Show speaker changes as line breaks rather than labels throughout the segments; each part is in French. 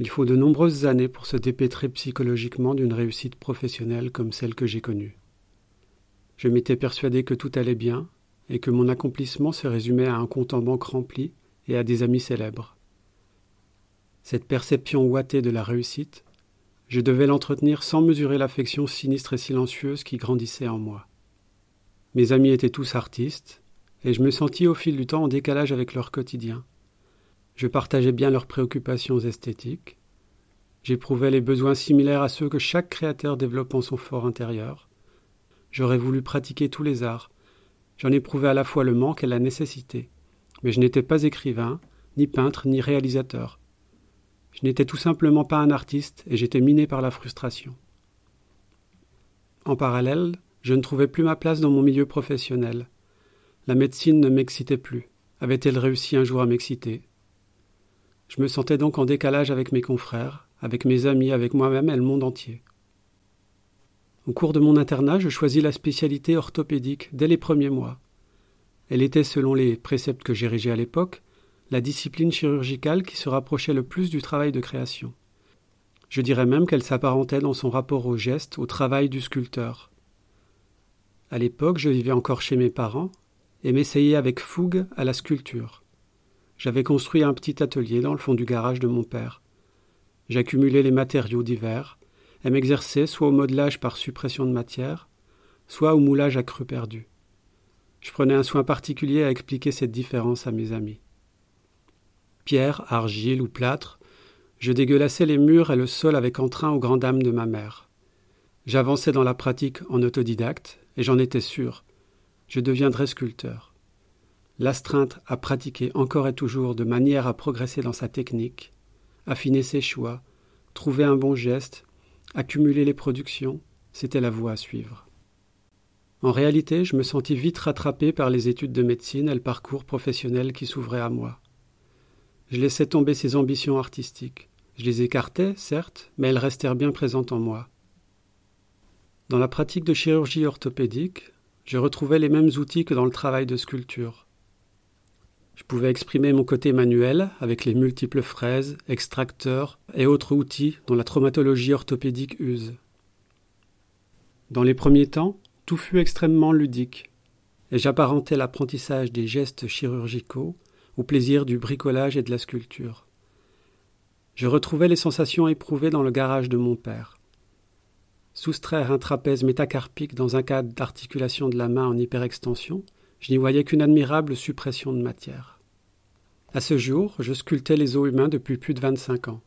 Il faut de nombreuses années pour se dépêtrer psychologiquement d'une réussite professionnelle comme celle que j'ai connue. Je m'étais persuadé que tout allait bien et que mon accomplissement se résumait à un compte en banque rempli et à des amis célèbres. Cette perception ouatée de la réussite, je devais l'entretenir sans mesurer l'affection sinistre et silencieuse qui grandissait en moi. Mes amis étaient tous artistes, et je me sentis au fil du temps en décalage avec leur quotidien. Je partageais bien leurs préoccupations esthétiques, j'éprouvais les besoins similaires à ceux que chaque créateur développe en son fort intérieur. J'aurais voulu pratiquer tous les arts, j'en éprouvais à la fois le manque et la nécessité, mais je n'étais pas écrivain, ni peintre, ni réalisateur. Je n'étais tout simplement pas un artiste et j'étais miné par la frustration. En parallèle, je ne trouvais plus ma place dans mon milieu professionnel. La médecine ne m'excitait plus. Avait-elle réussi un jour à m'exciter? Je me sentais donc en décalage avec mes confrères, avec mes amis, avec moi-même et le monde entier. Au cours de mon internat, je choisis la spécialité orthopédique dès les premiers mois. Elle était, selon les préceptes que j'érigeais à l'époque, la discipline chirurgicale qui se rapprochait le plus du travail de création. Je dirais même qu'elle s'apparentait dans son rapport au geste au travail du sculpteur. À l'époque, je vivais encore chez mes parents et m'essayais avec fougue à la sculpture. J'avais construit un petit atelier dans le fond du garage de mon père. J'accumulais les matériaux divers et m'exerçais soit au modelage par suppression de matière, soit au moulage à cru perdu. Je prenais un soin particulier à expliquer cette différence à mes amis pierre, argile ou plâtre, je dégueulassais les murs et le sol avec entrain aux grandes dames de ma mère. J'avançais dans la pratique en autodidacte, et j'en étais sûr. Je deviendrais sculpteur. L'astreinte à pratiquer encore et toujours de manière à progresser dans sa technique, affiner ses choix, trouver un bon geste, accumuler les productions, c'était la voie à suivre. En réalité, je me sentis vite rattrapé par les études de médecine et le parcours professionnel qui s'ouvrait à moi. Je laissais tomber ces ambitions artistiques. Je les écartais, certes, mais elles restèrent bien présentes en moi. Dans la pratique de chirurgie orthopédique, je retrouvais les mêmes outils que dans le travail de sculpture. Je pouvais exprimer mon côté manuel avec les multiples fraises, extracteurs et autres outils dont la traumatologie orthopédique use. Dans les premiers temps, tout fut extrêmement ludique, et j'apparentais l'apprentissage des gestes chirurgicaux au plaisir du bricolage et de la sculpture. Je retrouvais les sensations éprouvées dans le garage de mon père. Soustraire un trapèze métacarpique dans un cadre d'articulation de la main en hyperextension, je n'y voyais qu'une admirable suppression de matière. À ce jour, je sculptais les os humains depuis plus de vingt-cinq ans.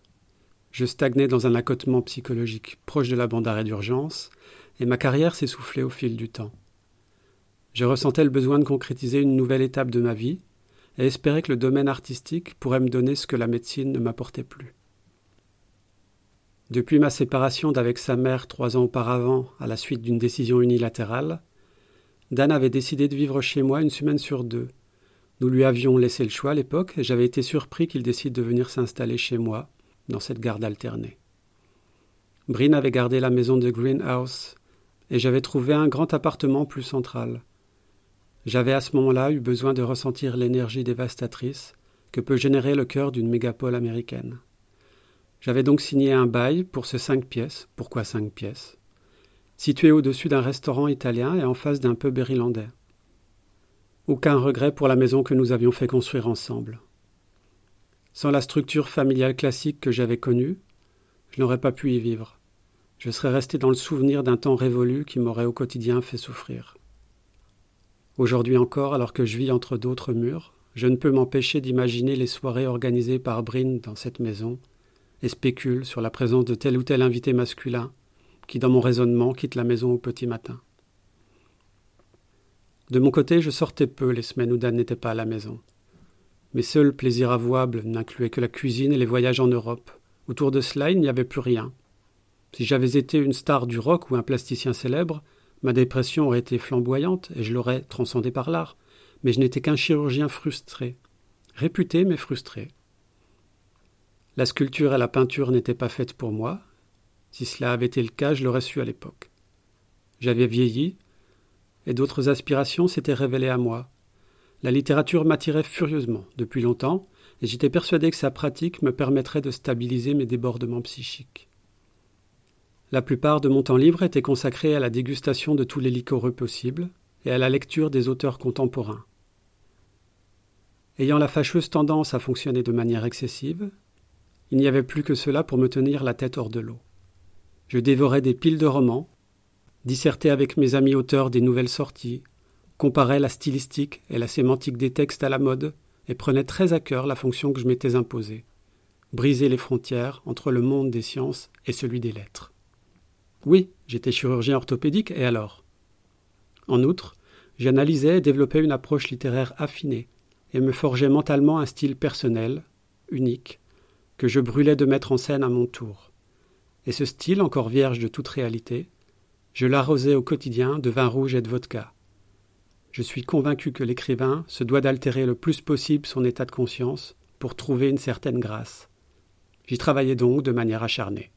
Je stagnais dans un accotement psychologique proche de la bande d'arrêt d'urgence, et ma carrière s'essoufflait au fil du temps. Je ressentais le besoin de concrétiser une nouvelle étape de ma vie, et espérer que le domaine artistique pourrait me donner ce que la médecine ne m'apportait plus. Depuis ma séparation d'avec sa mère trois ans auparavant, à la suite d'une décision unilatérale, Dan avait décidé de vivre chez moi une semaine sur deux. Nous lui avions laissé le choix à l'époque et j'avais été surpris qu'il décide de venir s'installer chez moi, dans cette garde alternée. Bryn avait gardé la maison de Greenhouse et j'avais trouvé un grand appartement plus central. J'avais à ce moment-là eu besoin de ressentir l'énergie dévastatrice que peut générer le cœur d'une mégapole américaine. J'avais donc signé un bail pour ce cinq pièces. Pourquoi cinq pièces? Situé au-dessus d'un restaurant italien et en face d'un pub irlandais. Aucun regret pour la maison que nous avions fait construire ensemble. Sans la structure familiale classique que j'avais connue, je n'aurais pas pu y vivre. Je serais resté dans le souvenir d'un temps révolu qui m'aurait au quotidien fait souffrir. Aujourd'hui encore, alors que je vis entre d'autres murs, je ne peux m'empêcher d'imaginer les soirées organisées par Bryn dans cette maison et spécule sur la présence de tel ou tel invité masculin qui, dans mon raisonnement, quitte la maison au petit matin. De mon côté, je sortais peu les semaines où Dan n'était pas à la maison. Mes seuls plaisirs avouables n'incluaient que la cuisine et les voyages en Europe. Autour de cela, il n'y avait plus rien. Si j'avais été une star du rock ou un plasticien célèbre, Ma dépression aurait été flamboyante et je l'aurais transcendée par l'art, mais je n'étais qu'un chirurgien frustré, réputé mais frustré. La sculpture et la peinture n'étaient pas faites pour moi. Si cela avait été le cas, je l'aurais su à l'époque. J'avais vieilli, et d'autres aspirations s'étaient révélées à moi. La littérature m'attirait furieusement depuis longtemps, et j'étais persuadé que sa pratique me permettrait de stabiliser mes débordements psychiques. La plupart de mon temps libre était consacré à la dégustation de tous les liquoreux possibles et à la lecture des auteurs contemporains. Ayant la fâcheuse tendance à fonctionner de manière excessive, il n'y avait plus que cela pour me tenir la tête hors de l'eau. Je dévorais des piles de romans, dissertais avec mes amis auteurs des nouvelles sorties, comparais la stylistique et la sémantique des textes à la mode, et prenais très à cœur la fonction que je m'étais imposée briser les frontières entre le monde des sciences et celui des lettres. Oui, j'étais chirurgien orthopédique, et alors? En outre, j'analysais et développais une approche littéraire affinée, et me forgeais mentalement un style personnel, unique, que je brûlais de mettre en scène à mon tour. Et ce style, encore vierge de toute réalité, je l'arrosais au quotidien de vin rouge et de vodka. Je suis convaincu que l'écrivain se doit d'altérer le plus possible son état de conscience pour trouver une certaine grâce. J'y travaillais donc de manière acharnée.